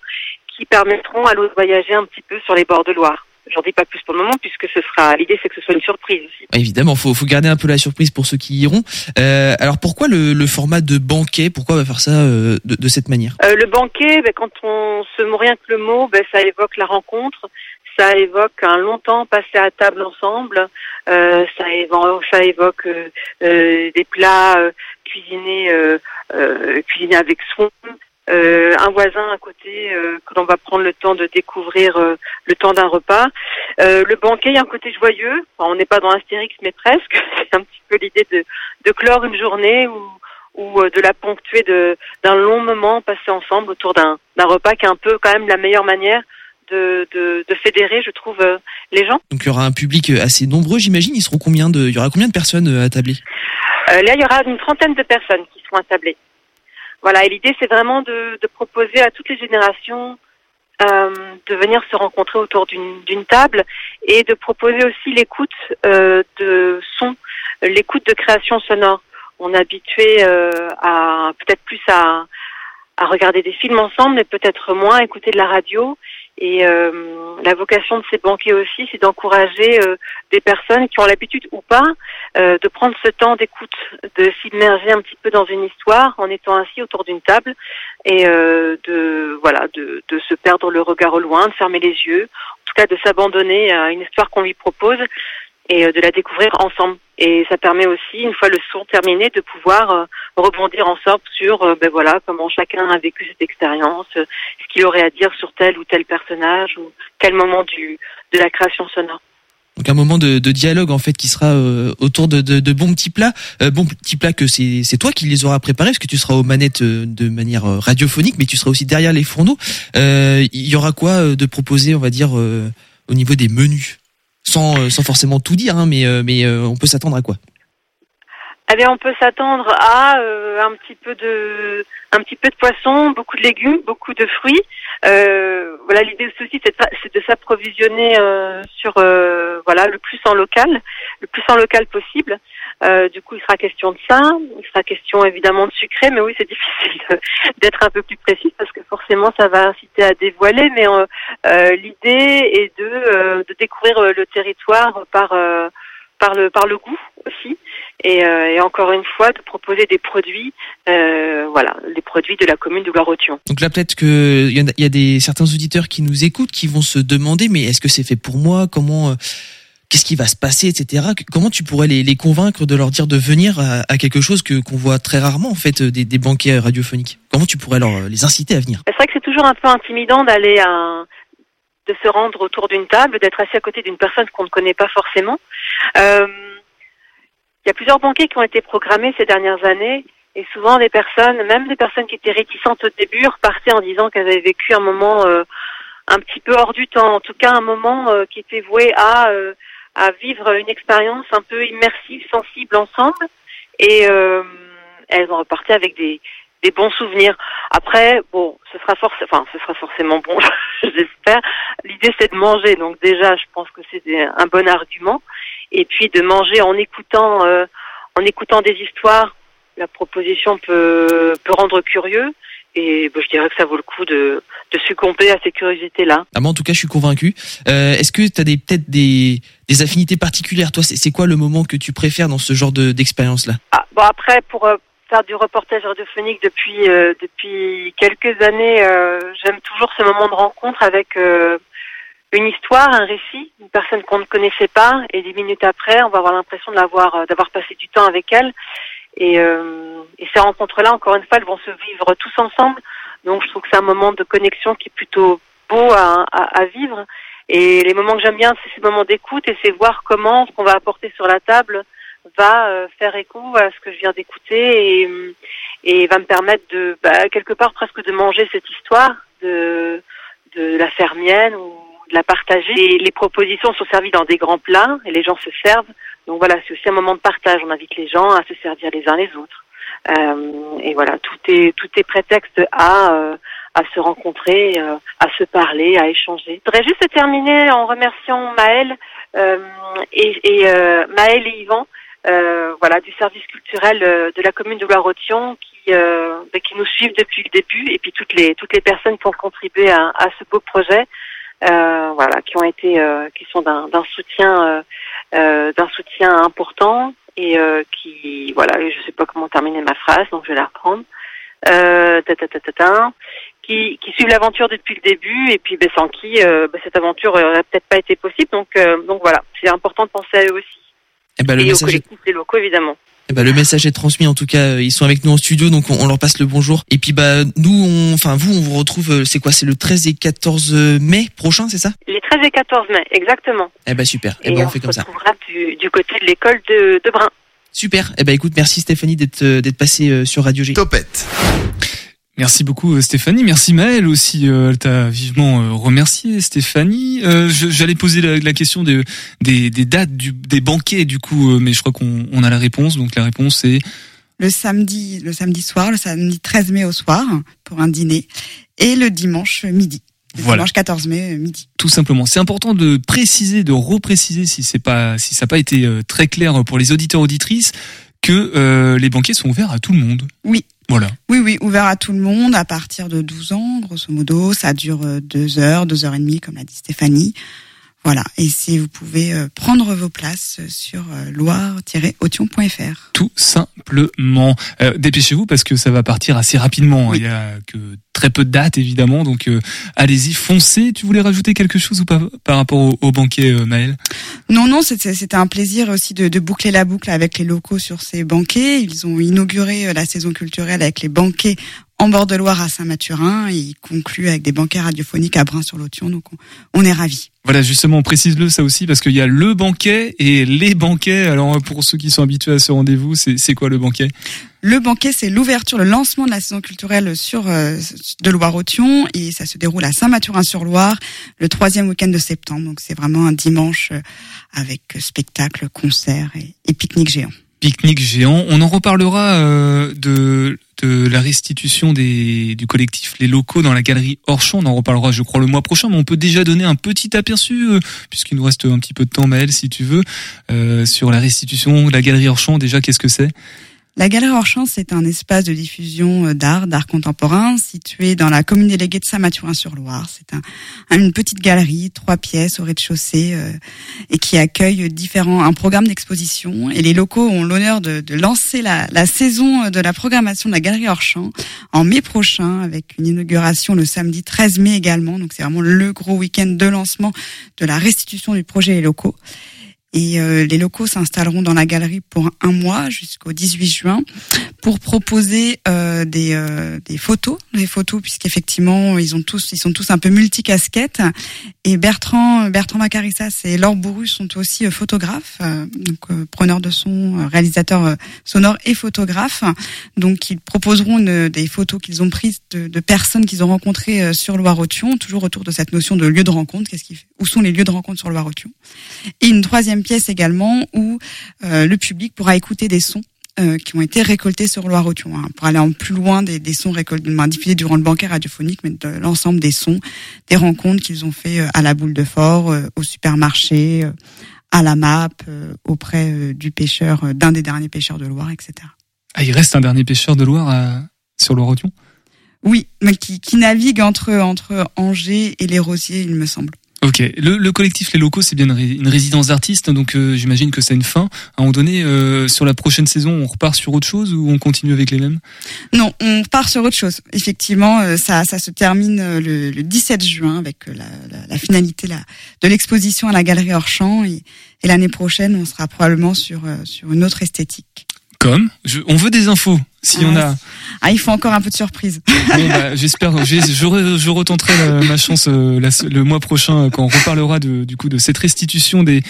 qui permettront à l'eau de voyager un petit peu sur les bords de Loire. J'en dis pas plus pour le moment puisque ce sera l'idée c'est que ce soit une surprise aussi. Évidemment, faut faut garder un peu la surprise pour ceux qui iront. Euh, alors pourquoi le, le, format de banquet Pourquoi on va faire ça euh, de, de, cette manière? Euh, Le banquet, ben, quand on se rien que le mot, ben, ça évoque la rencontre, ça évoque un long temps passé à table ensemble, euh, ça évoque, ça évoque des plats cuisinés cuisinés avec soin. Euh, un voisin à côté euh, que l'on va prendre le temps de découvrir euh, le temps d'un repas. le banquet, il y a un côté joyeux. Enfin, on n'est pas dans Astérix, mais presque. (laughs) C'est un petit peu l'idée de, de clore une journée ou, ou de la ponctuer d'un long moment passé ensemble autour d'un repas qui est un peu quand même la meilleure manière de, de, de fédérer, je trouve, les gens. Donc il y aura un public assez nombreux, j'imagine. Ils seront combien de, il y aura combien de personnes attablées Là, il y aura une trentaine de personnes qui seront attablées. Voilà, et l'idée c'est vraiment de, de, proposer à toutes les générations euh, de venir se rencontrer autour d'une table et de proposer aussi l'écoute euh, de son, l'écoute de création sonore. On est habitué euh, à peut-être plus à, à regarder des films ensemble, mais peut-être moins à écouter de la radio. Et euh, la vocation de ces banquets aussi, c'est d'encourager euh, des personnes qui ont l'habitude ou pas euh, de prendre ce temps d'écoute, de s'immerger un petit peu dans une histoire en étant assis autour d'une table et euh, de voilà de, de se perdre le regard au loin, de fermer les yeux, en tout cas de s'abandonner à une histoire qu'on lui propose et euh, de la découvrir ensemble. Et ça permet aussi, une fois le son terminé, de pouvoir euh, rebondir ensemble sur euh, ben voilà comment chacun a vécu cette expérience, ce qu'il aurait à dire sur tel ou tel personnage ou quel moment du de la création sonore. Donc un moment de, dialogue en fait qui sera autour de, de, bons petits plats, bons petits plats que c'est toi qui les auras préparés parce que tu seras aux manettes de manière radiophonique, mais tu seras aussi derrière les fourneaux. Il y aura quoi de proposer, on va dire, au niveau des menus, sans euh, sans forcément tout dire, hein, mais euh, mais euh, on peut s'attendre à quoi? Eh bien, on peut s'attendre à euh, un petit peu de un petit peu de poisson, beaucoup de légumes, beaucoup de fruits. Euh, voilà, l'idée aussi c'est de, s'approvisionner euh, sur voilà le plus en local, le plus en local possible. Euh, du coup, il sera question de ça. Il sera question évidemment de sucré, mais oui, c'est (laughs) difficile d'être un peu plus précis parce que forcément, ça va inciter à dévoiler. Mais euh, euh, l'idée est de euh, de découvrir euh, le territoire par par le par le goût aussi et, et encore une fois de proposer des produits voilà les produits de la commune de Loire-Othion. Donc là peut-être que il y, a- y a des certains auditeurs qui nous écoutent qui vont se demander mais est-ce que c'est fait pour moi? Comment Qu'est-ce qui va se passer, etc. Comment tu pourrais les, les convaincre de leur dire de venir à, quelque chose que qu'on voit très rarement en fait euh, des, des banquets radiophoniques? Comment tu pourrais leur euh, les inciter à venir? C'est vrai que c'est toujours un peu intimidant d'aller à de se rendre autour d'une table, d'être assis à côté d'une personne qu'on ne connaît pas forcément. Euh, il y a plusieurs banquets qui ont été programmés ces dernières années et souvent des personnes, même des personnes qui étaient réticentes au début, repartaient en disant qu'elles avaient vécu un moment un petit peu hors du temps, en tout cas un moment qui était voué à, à vivre une expérience un peu immersive, sensible ensemble. Et euh, elles ont reparti avec des, des bons souvenirs. Après, bon, ce sera forc- enfin, ce sera forcément bon, (laughs) j'espère. L'idée c'est de manger, donc déjà, je pense que c'est un bon argument. Et puis de manger en écoutant, euh, en écoutant des histoires. La proposition peut, peut rendre curieux. Et ben, je dirais que ça vaut le coup de, de succomber à ces curiosités-là. ah, moi, en tout cas, je suis convaincu. Euh, Est-ce que tu as peut-être des, des affinités particulières? Toi, c'est quoi le moment que tu préfères dans ce genre de- d'expérience-là? Ah, bon après pour euh, faire du reportage radiophonique depuis euh, depuis quelques années, euh, j'aime toujours ce moment de rencontre avec euh, une histoire, un récit, une personne qu'on ne connaissait pas, et dix minutes après, on va avoir l'impression d'avoir passé du temps avec elle. Et, euh, et ces rencontres-là, encore une fois, elles vont se vivre tous ensemble. Donc je trouve que c'est un moment de connexion qui est plutôt beau à, à, à vivre. Et les moments que j'aime bien, c'est ces moments d'écoute et c'est voir comment ce qu'on va apporter sur la table va euh, faire écho à ce que je viens d'écouter et, et va me permettre de bah, quelque part presque de manger cette histoire, de, de la faire mienne ou de la partager. Et les propositions sont servies dans des grands plats et les gens se servent. Donc voilà, c'est aussi un moment de partage. On invite les gens à se servir les uns les autres. Euh, et voilà, tout est tout est prétexte à euh, à se rencontrer, euh, à se parler, à échanger. Je voudrais juste terminer en remerciant Maël euh, et, et euh, Maël et Yvan, euh, voilà, du service culturel de la commune de Loire-Othion qui qui nous suivent depuis le début et puis toutes les toutes les personnes qui ont contribué à, à ce beau projet, voilà, qui ont été euh, qui sont d'un d'un soutien euh, euh, d'un soutien important et euh, qui voilà, je sais pas comment terminer ma phrase donc je vais la reprendre. Euh, ta, ta, ta, ta, ta, qui, qui suivent l'aventure depuis le début et puis ben, sans qui euh, ben, cette aventure aurait peut-être pas été possible. Donc euh, donc voilà c'est important de penser à eux aussi. Eh ben, le et aux message est- collectifs des locaux évidemment Eh ben, le message est transmis. En tout cas euh, ils sont avec nous en studio donc on, on leur passe le bonjour. Et puis bah nous on enfin vous on vous retrouve euh, c'est quoi c'est le 13 et 14 mai prochain c'est ça? Les 13 et 14 mai exactement. Eh ben super. Eh et ben on on fait se comme ça. retrouvera du, du côté de l'école de, de Brun. Super. Eh ben écoute merci Stéphanie d'être euh, d'être passée euh, sur Radio G. Topette. Merci beaucoup euh, Stéphanie, merci Maëlle aussi, euh, elle t'a vivement euh, remercié Stéphanie. Euh, J'allais poser la, la question des, des, des dates du, des banquets du coup, mais je crois qu'on on a la réponse, donc la réponse c'est Le samedi, le samedi soir, le samedi 13 mai au soir pour un dîner et le dimanche midi. Le Voilà. dimanche 14 mai midi. tout simplement. C'est important de préciser, de repréciser si c'est pas, si ça n'a pas été très clair pour les auditeurs auditrices, que euh, les banquets sont ouverts à tout le monde. Oui, Voilà. Oui, oui, ouvert à tout le monde à partir de 12 ans, grosso modo. Ça dure euh, deux heures, deux heures et demie, comme l'a dit Stéphanie. Voilà. Et si vous pouvez euh, prendre vos places sur euh, loire-aution.fr. Tout simplement. Euh, Dépêchez-vous parce que ça va partir assez rapidement. Il y a que très peu de dates évidemment, donc euh, allez-y, foncez. Tu voulais rajouter quelque chose ou pas par rapport au, au banquet, euh, Maël Non, non, c'était un plaisir aussi de, de boucler la boucle avec les locaux sur ces banquets. Ils ont inauguré euh, la saison culturelle avec les banquets en bord de Loire à Saint-Mathurin. et Ils concluent avec des banquets radiophoniques à Brun-sur-Lotion. Donc on, on est ravis. Voilà, justement, précise-le ça aussi parce qu'il y a le banquet et les banquets. Alors pour ceux qui sont habitués à ce rendez-vous, c'est quoi le banquet? Le banquet, c'est l'ouverture, le lancement de la saison culturelle sur euh, de Loire-Othion et ça se déroule à Saint-Mathurin-sur-Loire le troisième week-end de septembre. Donc c'est vraiment un dimanche euh, avec spectacle, concert et, pique-nique géant. Pique-nique géant. On en reparlera euh, de de la restitution des, du collectif Les Locaux dans la galerie Orchon. On en reparlera, je crois, le mois prochain, mais on peut déjà donner un petit aperçu, euh, puisqu'il nous reste un petit peu de temps, Maël, si tu veux, euh, sur la restitution de la galerie Orchon. Déjà, qu'est-ce que c'est? La Galerie Orchamps, c'est un espace de diffusion euh, d'art, d'art contemporain, situé dans la commune déléguée de Saint-Mathurin-sur-Loire. C'est un, une petite galerie, trois pièces au rez-de-chaussée, euh, et qui accueille différents un programme d'exposition. Et les locaux ont l'honneur de, lancer la, la saison de la programmation de la Galerie Orchamps en mai prochain, avec une inauguration le samedi 13 mai également. Donc c'est vraiment le gros week-end de lancement de la restitution du projet Les Locaux. Et euh, les locaux s'installeront dans la galerie pour un mois jusqu'au 18 juin pour proposer euh, des, euh, des photos, des photos puisqu'effectivement ils ont tous ils sont tous un peu multicasquettes. Et Bertrand Bertrand Macarissas et Laure Bourru sont aussi euh, photographes, euh, donc euh, preneurs de son, réalisateurs sonores et photographes. Donc ils proposeront des photos qu'ils ont prises de, de personnes qu'ils ont rencontrées sur Loire-Othion, toujours autour de cette notion de lieu de rencontre. Qu'est-ce qui où sont les lieux de rencontre sur Loire-Othion? Et une troisième pièce également où euh, le public pourra écouter des sons euh, qui ont été récoltés sur Loire-Othion, hein, pour aller en plus loin des, des sons récoltés, ben, diffusés durant le banquet radiophonique, mais de l'ensemble des sons, des rencontres qu'ils ont fait euh, à la boule de fort, euh, au supermarché, euh, à la map, euh, auprès euh, du pêcheur, euh, d'un des derniers pêcheurs de Loire, etc. Ah, il reste un dernier pêcheur de Loire sur Loire-Othion? Oui, mais qui, qui navigue entre entre Angers et les Rosiers, il me semble. Ok, le, le collectif Les Locaux, c'est bien une, ré- une résidence d'artistes, donc euh, j'imagine que ça a une fin. À un moment donné, euh, sur la prochaine saison, on repart sur autre chose ou on continue avec les mêmes? Non, on part sur autre chose. Effectivement, euh, ça, ça se termine euh, le, le 17 juin avec euh, la, la, la finalité la, de l'exposition à la Galerie Orchamps et, et l'année prochaine, on sera probablement sur euh, sur une autre esthétique. Comme je, On veut des infos, si on a... Ah, il faut encore un peu de surprise. Bon, (laughs) bah, J'espère, je, je retenterai la- ma chance euh, la- le mois prochain euh, quand on reparlera de, du coup de cette restitution des,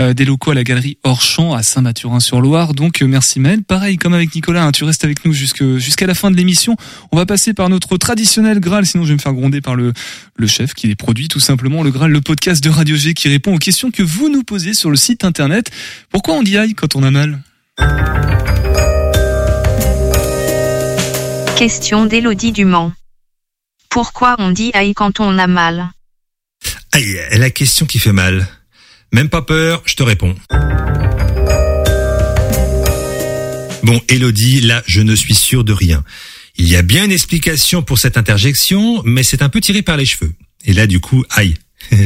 euh, des locaux à la galerie Orchamps à Saint-Mathurin-sur-Loire. Donc euh, merci Mel. Pareil, comme avec Nicolas, hein, tu restes avec nous jusqu'à la fin de l'émission. On va passer par notre traditionnel Graal, sinon je vais me faire gronder par le, le chef qui les produit tout simplement. Le Graal, le podcast de Radio G qui répond aux questions que vous nous posez sur le site internet. Pourquoi on dit aïe quand on a mal? Question d'Élodie Dumont. Pourquoi on dit aïe quand on a mal? Aïe, la question qui fait mal. Même pas peur, je te réponds. Bon, Elodie, là, je ne suis sûr de rien. Il y a bien une explication pour cette interjection, mais c'est un peu tiré par les cheveux. Et là, du coup, aïe. (laughs)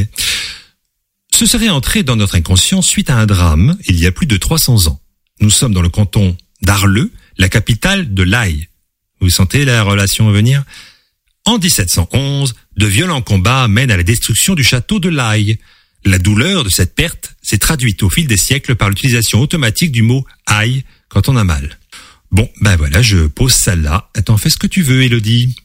Ce serait entré dans notre inconscient suite à un drame il y a plus de 300 ans. Nous sommes dans le canton d'Arleux, la capitale de l'Aïe. Vous sentez la relation venir? En 1711, de violents combats mènent à la destruction du château de l'Aïe. La douleur de cette perte s'est traduite au fil des siècles par l'utilisation automatique du mot aïe quand on a mal. Bon, ben voilà, je pose ça là. Attends, fais ce que tu veux, Elodie.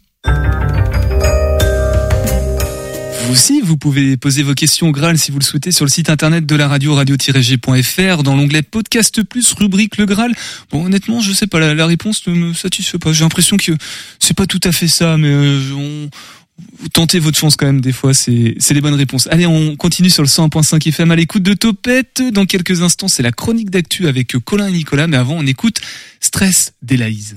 Vous aussi, vous pouvez poser vos questions au Graal si vous le souhaitez sur le site internet de la radio radio-g.fr dans l'onglet podcast plus rubrique le Graal. Bon, honnêtement, je sais pas, la, réponse ne me satisfait pas. J'ai l'impression que c'est pas tout à fait ça, mais euh, on, vous tentez votre chance quand même des fois, c'est c'est les bonnes réponses. Allez, on continue sur le 101.5 FM à l'écoute de Topette. Dans quelques instants, c'est la chronique d'actu avec Colin et Nicolas, mais avant, on écoute Stress d'Élaïse.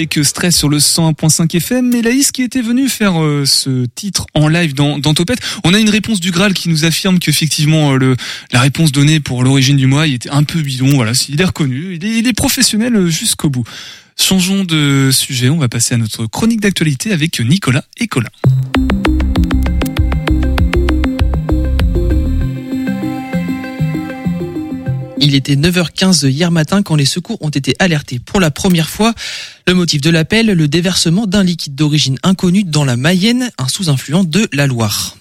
Euh, Stress sur le 101.5 FM. Elaïs qui était venue faire euh, ce titre en live dans, Topette. On a une réponse du Graal qui nous affirme qu'effectivement euh, la réponse donnée pour l'origine du mois il était un peu bidon. Voilà, il est reconnu, il est, il est professionnel jusqu'au bout. Changeons de sujet, on va passer à notre chronique d'actualité avec Nicolas et Colin. Il était 9h15 hier matin quand les secours ont été alertés pour la première fois. Le motif de l'appel, le déversement d'un liquide d'origine inconnue dans la Mayenne, un sous-influent de la Loire.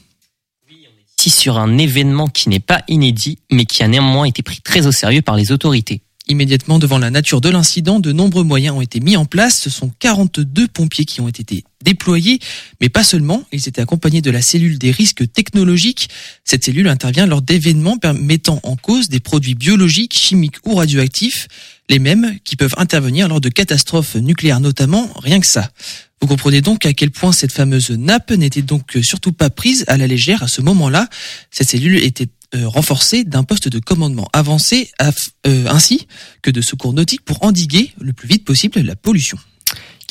Sur un événement qui n'est pas inédit, mais qui a néanmoins été pris très au sérieux par les autorités. Immédiatement devant la nature de l'incident, de nombreux moyens ont été mis en place. Ce sont 42 pompiers qui ont été déployés, mais pas seulement. Ils étaient accompagnés de la cellule des risques technologiques. Cette cellule intervient lors d'événements mettant en cause des produits biologiques, chimiques ou radioactifs, les mêmes qui peuvent intervenir lors de catastrophes nucléaires notamment, rien que ça. Vous comprenez donc à quel point cette fameuse nappe n'était donc surtout pas prise à la légère à ce moment-là. Cette cellule était euh, renforcée d'un poste de commandement avancé euh, ainsi que de secours nautiques pour endiguer le plus vite possible la pollution.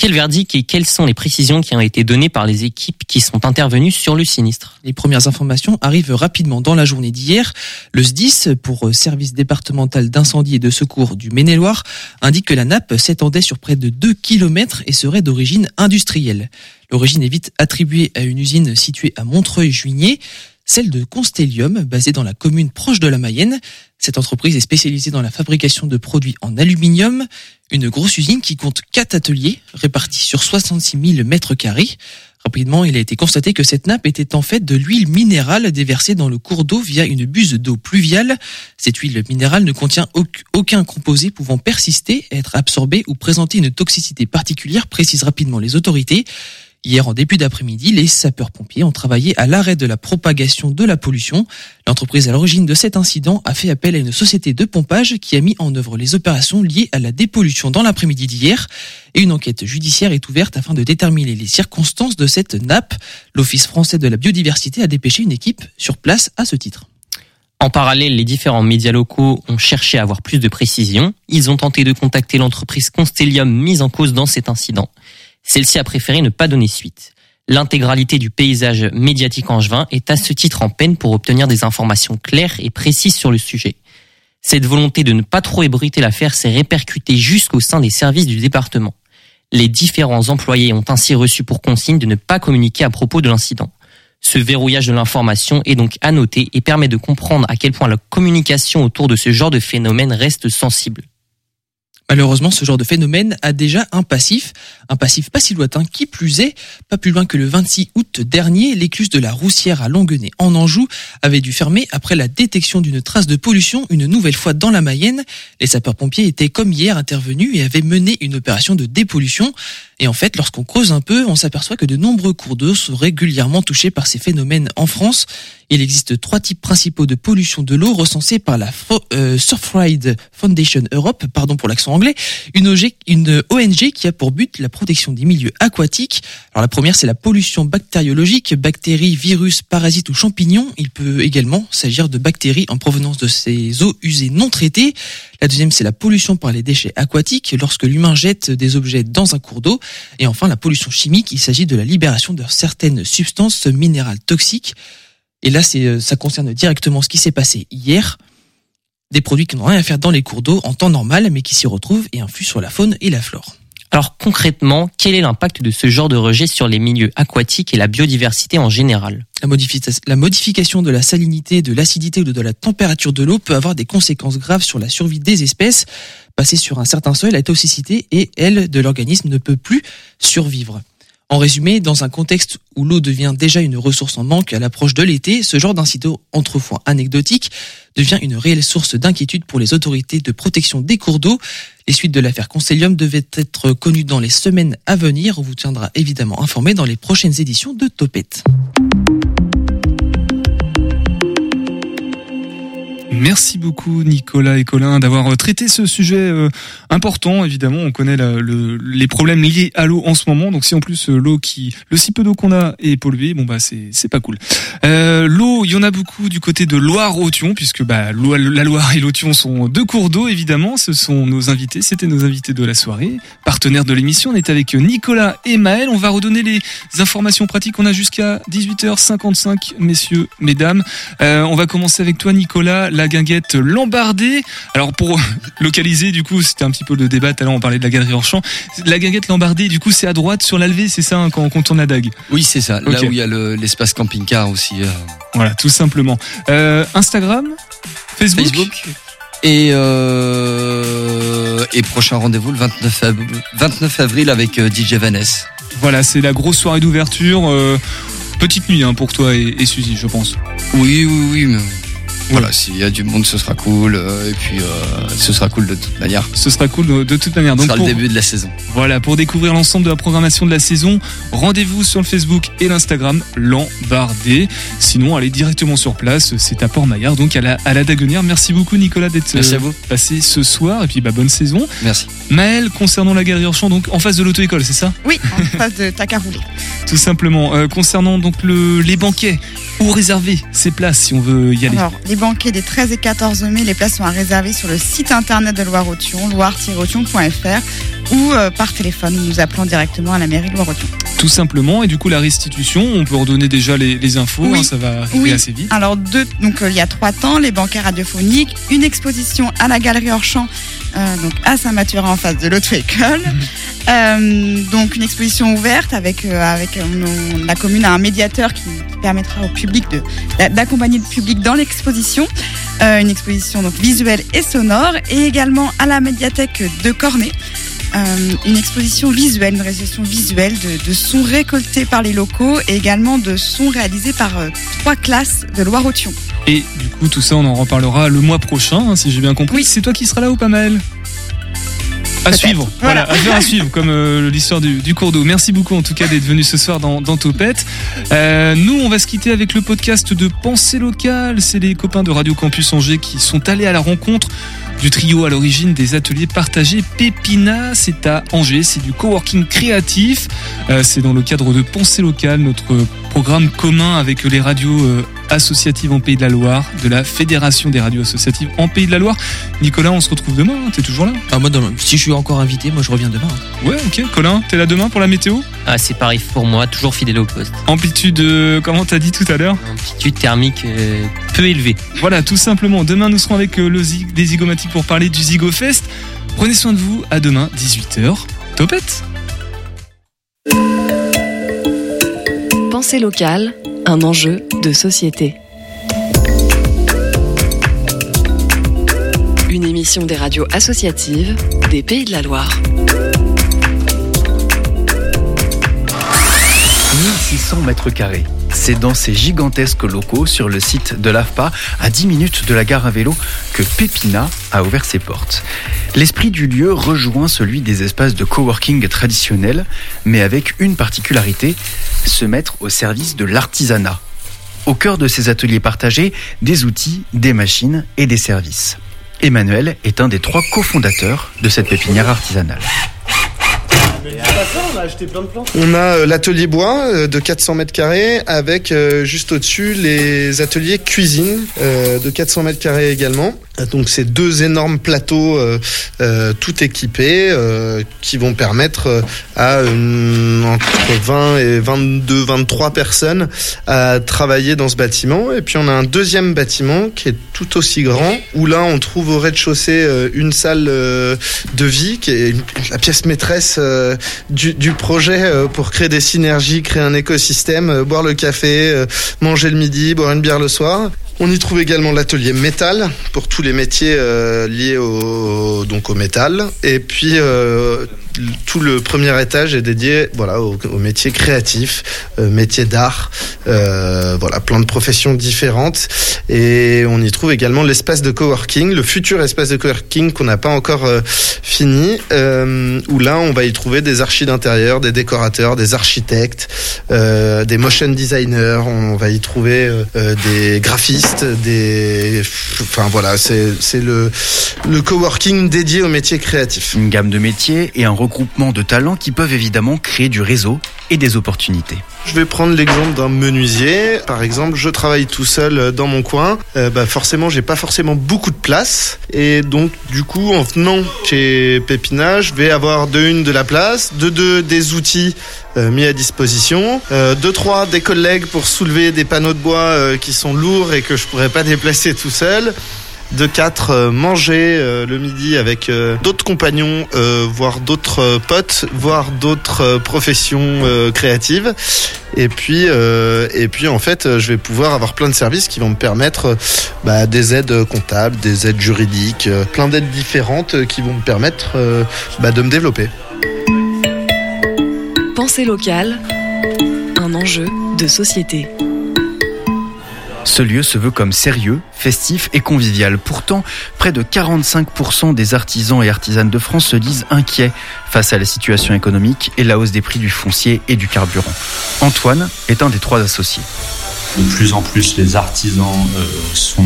Quel verdict et quelles sont les précisions qui ont été données par les équipes qui sont intervenues sur le sinistre? Les premières informations arrivent rapidement dans la journée d'hier. Le SDIS, pour euh, Service départemental d'incendie et de secours du Maine-et-Loire, indique que la nappe s'étendait sur près de 2 km et serait d'origine industrielle. L'origine est vite attribuée à une usine située à Montreuil-Juigné celle de Constellium, basée dans la commune proche de la Mayenne. Cette entreprise est spécialisée dans la fabrication de produits en aluminium, une grosse usine qui compte quatre ateliers répartis sur 66 000 mètres carrés. Rapidement, il a été constaté que cette nappe était en fait de l'huile minérale déversée dans le cours d'eau via une buse d'eau pluviale. Cette huile minérale ne contient aucun composé pouvant persister, être absorbé ou présenter une toxicité particulière, précisent rapidement les autorités. Hier, en début d'après-midi, les sapeurs-pompiers ont travaillé à l'arrêt de la propagation de la pollution. L'entreprise à l'origine de cet incident a fait appel à une société de pompage qui a mis en œuvre les opérations liées à la dépollution dans l'après-midi d'hier. Et une enquête judiciaire est ouverte afin de déterminer les circonstances de cette nappe. L'Office français de la biodiversité a dépêché une équipe sur place à ce titre. En parallèle, les différents médias locaux ont cherché à avoir plus de précision. Ils ont tenté de contacter l'entreprise Constellium mise en cause dans cet incident. Celle-ci a préféré ne pas donner suite. L'intégralité du paysage médiatique angevin est à ce titre en peine pour obtenir des informations claires et précises sur le sujet. Cette volonté de ne pas trop ébruiter l'affaire s'est répercutée jusqu'au sein des services du département. Les différents employés ont ainsi reçu pour consigne de ne pas communiquer à propos de l'incident. Ce verrouillage de l'information est donc à noter et permet de comprendre à quel point la communication autour de ce genre de phénomène reste sensible. Malheureusement, ce genre de phénomène a déjà un passif, un passif pas si lointain, qui plus est, pas plus loin que le 26 août dernier, l'écluse de la Roussière à Longuenay en Anjou avait dû fermer après la détection d'une trace de pollution une nouvelle fois dans la Mayenne. Les sapeurs-pompiers étaient comme hier intervenus et avaient mené une opération de dépollution. Et en fait, lorsqu'on creuse un peu, on s'aperçoit que de nombreux cours d'eau sont régulièrement touchés par ces phénomènes en France. Il existe trois types principaux de pollution de l'eau recensés par la euh, Surfride Foundation Europe, pardon pour l'accent anglais, une, une ONG qui a pour but la protection des milieux aquatiques. Alors la première, c'est la pollution bactériologique, bactéries, virus, parasites ou champignons. Il peut également s'agir de bactéries en provenance de ces eaux usées non traitées. La deuxième, c'est la pollution par les déchets aquatiques, lorsque l'humain jette des objets dans un cours d'eau. Et enfin, la pollution chimique, il s'agit de la libération de certaines substances minérales toxiques. Et là, c'est, euh, ça concerne directement ce qui s'est passé hier. Des produits qui n'ont rien à faire dans les cours d'eau en temps normal, mais qui s'y retrouvent et influent sur la faune et la flore. Alors concrètement, quel est l'impact de ce genre de rejet sur les milieux aquatiques et la biodiversité en général? La, modifica- la modification de la salinité, de l'acidité ou de la température de l'eau peut avoir des conséquences graves sur la survie des espèces. Passer sur un certain seuil, la toxicité et elle de l'organisme ne peut plus survivre. En résumé, dans un contexte où l'eau devient déjà une ressource en manque à l'approche de l'été, ce genre d'incident autrefois anecdotique devient une réelle source d'inquiétude pour les autorités de protection des cours d'eau. Les suites de l'affaire Constellium devaient être connues dans les semaines à venir. On vous tiendra évidemment informé dans les prochaines éditions de Topette. Merci beaucoup Nicolas et Colin d'avoir euh, traité ce sujet euh, important. Évidemment, on connaît la- le- les problèmes liés à l'eau en ce moment. Donc si en plus euh, l'eau qui, le si peu d'eau qu'on a est polluée, bon bah c'est c'est pas cool. Euh, l'eau, il y en a beaucoup du côté de Loire-Othion, puisque bah la Loire et l'Othion sont deux cours d'eau évidemment. Ce sont nos invités, c'était nos invités de la soirée, partenaires de l'émission. On est avec Nicolas et Maël. On va redonner les informations pratiques. On a jusqu'à 18h55, messieurs, mesdames. Euh, on va commencer avec toi, Nicolas, la guinguette Lambardée. Alors pour (laughs) localiser, du coup, c'était un petit peu le débat. Tout à l'heure, on parlait de la galerie Orchamps. La guinguette Lambardée, du coup, c'est à droite sur l'Alvé, c'est ça hein, quand, on tourne la dague? Oui, c'est ça. Là Ok. où il y a le- l'espace camping-car aussi. euh, Voilà, tout simplement. Euh, Instagram, Facebook? Facebook. Et, euh, et prochain rendez-vous le 29, av- 29 avril avec DJ Vanessa. Voilà, c'est la grosse soirée d'ouverture. euh, petite nuit hein, pour toi et, et Suzy, je pense. Oui, oui, oui, mais voilà, s'il y a du monde, ce sera cool. euh, et puis, euh, ce sera cool de toute manière. Ce sera cool de, de toute manière. Ce Donc sera pour- le début de la saison. Voilà, pour découvrir l'ensemble de la programmation de la saison, rendez-vous sur le Facebook et l'Instagram Lambardé. Sinon, allez directement sur place, c'est à Port-Maillard, donc à la, à la Daguenière. Merci beaucoup Nicolas d'être Merci euh, à vous. passé ce soir et puis bah, bonne saison. Merci. Maël, concernant la galerie Orchamps, donc en face de l'auto-école, c'est ça? Oui, en face de Takarou. Tout simplement. Euh, concernant donc le, les banquets, où réserver ces places si on veut y aller Alors, les banquets des 13 et 14 mai, les places sont à réserver sur le site internet de Loire-Othion, loire-othion.fr ou euh, par téléphone, nous appelant directement à la mairie de Loire-Othion. Tout simplement. Et du coup, la restitution, on peut redonner déjà les, les infos, Oui. hein, ça va arriver Oui. assez vite. Alors, deux, donc euh, il y a trois temps, les banquets radiophoniques, une exposition à la galerie Orchamps, euh, donc à Saint-Mathurin en face de l'auto-école. Euh, donc une exposition ouverte avec avec la commune a un médiateur qui permettra au public d'accompagner le public dans l'exposition. Euh, une exposition donc visuelle et sonore et également à la médiathèque de Cornet. euh, une exposition visuelle, une réalisation visuelle de, de sons récoltés par les locaux et également de sons réalisés par euh, trois classes de Loire-Othion. Et du coup, tout ça, on en reparlera le mois prochain, hein, si j'ai bien compris. C'est toi qui seras là ou pas mal à suivre, voilà, Voilà. affaire à suivre, comme euh, l'histoire du, du cours d'eau. Merci beaucoup en tout cas d'être venu ce soir dans, dans Topette. Euh, nous, on va se quitter avec le podcast de Pensée locale. C'est les copains de Radio Campus Angers qui sont allés à la rencontre du trio à l'origine des ateliers partagés Pépina. C'est à Angers, c'est du coworking créatif. Euh, c'est dans le cadre de Pensée locale, notre programme commun avec les radios associative en Pays de la Loire, de la Fédération des radios associatives en Pays de la Loire. Nicolas, on se retrouve demain, hein, t'es toujours là? Ah, moi, demain. si je suis encore invité, moi je reviens demain. Ouais, ok. Colin, t'es là demain pour la météo? Ah, c'est pareil pour moi, toujours fidèle au poste. Amplitude, euh, comment t'as dit tout à l'heure? Amplitude thermique euh, peu élevée. Voilà, tout simplement. Demain, nous serons avec euh, le Zig- les zygomatiques pour parler du ZygoFest. Prenez soin de vous. À demain, 18h. Topette Pensée locale, un enjeu de société. Une émission des radios associatives des Pays de la Loire. 1600 mètres carrés. C'est dans ces gigantesques locaux sur le site de l'AFPA, à 10 minutes de la gare à vélo, que Pépina a ouvert ses portes. L'esprit du lieu rejoint celui des espaces de coworking traditionnels, mais avec une particularité, se mettre au service de l'artisanat. Au cœur de ces ateliers partagés, des outils, des machines et des services. Emmanuel est un des trois cofondateurs de cette pépinière artisanale. On a euh, l'atelier bois euh, de 400 mètres carrés avec euh, juste au-dessus les ateliers cuisine de 400 mètres carrés également. Donc c'est deux énormes plateaux euh, euh, tout équipés euh, qui vont permettre à entre 20 et 22, 23 personnes à travailler dans ce bâtiment. Et puis on a un deuxième bâtiment qui est tout aussi grand où là on trouve au rez-de-chaussée une salle de vie qui est la pièce maîtresse du, projet pour créer des synergies, créer un écosystème, boire le café, manger le midi, boire une bière le soir. On y trouve également l'atelier métal pour tous les métiers euh, liés au, donc au métal. Et puis euh, tout le premier étage est dédié voilà aux, aux métiers créatifs, euh, métiers d'art, euh, voilà plein de professions différentes. Et on y trouve également l'espace de coworking, le futur espace de coworking qu'on n'a pas encore euh, fini, où là on va y trouver des archis d'intérieur, des décorateurs, des architectes, des motion designers. On va y trouver des graphistes, des, enfin voilà, c'est le coworking dédié aux métiers créatifs. Une gamme de métiers et un regroupement de talents qui peuvent évidemment créer du réseau et des opportunités. Je vais prendre l'exemple d'un menuisier. Par exemple, je travaille tout seul euh, dans mon coin. Euh, bah forcément, j'ai pas forcément beaucoup de place. Et donc, du coup, en venant chez Pépina, je vais avoir de une de la place, de deux des outils euh, mis à disposition, euh, de trois des collègues pour soulever des panneaux de bois euh, qui sont lourds et que je pourrais pas (laughs) déplacer tout seul de 4 euh, manger euh, le midi avec euh, d'autres compagnons, voire d'autres potes, voire d'autres professions créatives. Et puis, en fait, je vais pouvoir avoir plein de services qui vont me permettre bah, des aides comptables, des aides juridiques, plein d'aides différentes qui vont me permettre bah, de me développer. Pensée locale, un enjeu de société. Ce lieu se veut comme sérieux, festif et convivial. Pourtant, près de 45% des artisans et artisanes de France se disent inquiets face à la situation économique et la hausse des prix du foncier et du carburant. Antoine est un des trois associés. De plus en plus, les artisans euh, sont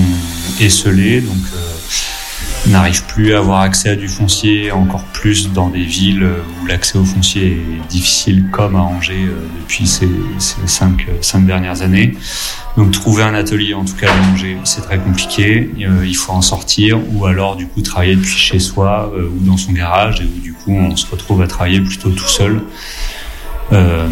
esselés, euh, n'arrivent plus à avoir accès à du foncier, encore plus dans des villes où l'accès au foncier est difficile, comme à Angers euh, depuis ces, ces cinq, dernières années. Donc trouver un atelier, en tout cas à Angers, c'est très compliqué. Euh, il faut en sortir, ou alors du coup travailler depuis chez soi euh, ou dans son garage, et où du coup on se retrouve à travailler plutôt tout seul. Euh,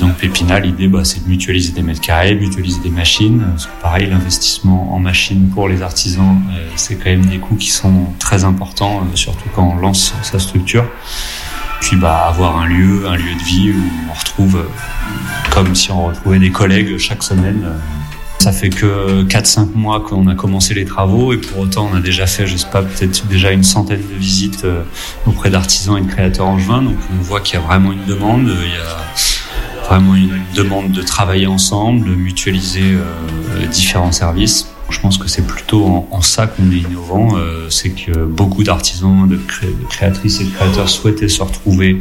donc Pépina, l'idée, c'est de mutualiser des mètres carrés, mutualiser des machines. Parce que pareil, l'investissement en machines pour les artisans, euh, c'est quand même des coûts qui sont très importants, euh, surtout quand on lance sa structure. Puis bah, avoir un lieu, un lieu de vie où on retrouve, euh, comme si on retrouvait des collègues chaque semaine. euh. Ça fait que 4-5 mois qu'on a commencé les travaux et pour autant on a déjà fait, je sais pas, peut-être déjà une centaine de visites euh, auprès d'artisans et de créateurs angevins. Donc on voit qu'il y a vraiment une demande. Vraiment une demande de travailler ensemble, de mutualiser euh, différents services. Je pense que c'est plutôt en, ça qu'on est innovant, euh, c'est que beaucoup d'artisans, de, cré- de créatrices et de créateurs souhaitaient se retrouver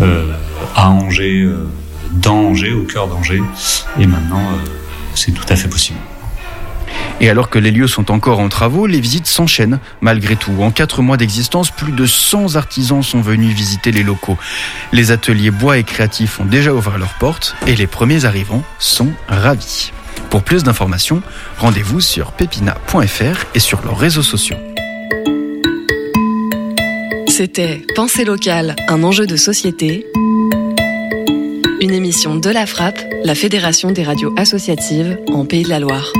euh, à Angers, euh, dans Angers, au cœur d'Angers, et maintenant euh, c'est tout à fait possible. Et alors que les lieux sont encore en travaux, les visites s'enchaînent malgré tout. En quatre mois d'existence, plus de 100 artisans sont venus visiter les locaux. Les ateliers bois et créatifs ont déjà ouvert leurs portes et les premiers arrivants sont ravis. Pour plus d'informations, rendez-vous sur pepina.fr et sur leurs réseaux sociaux. C'était Pensée locale, un enjeu de société. Une émission de la Frappe, la Fédération des radios associatives en Pays de la Loire.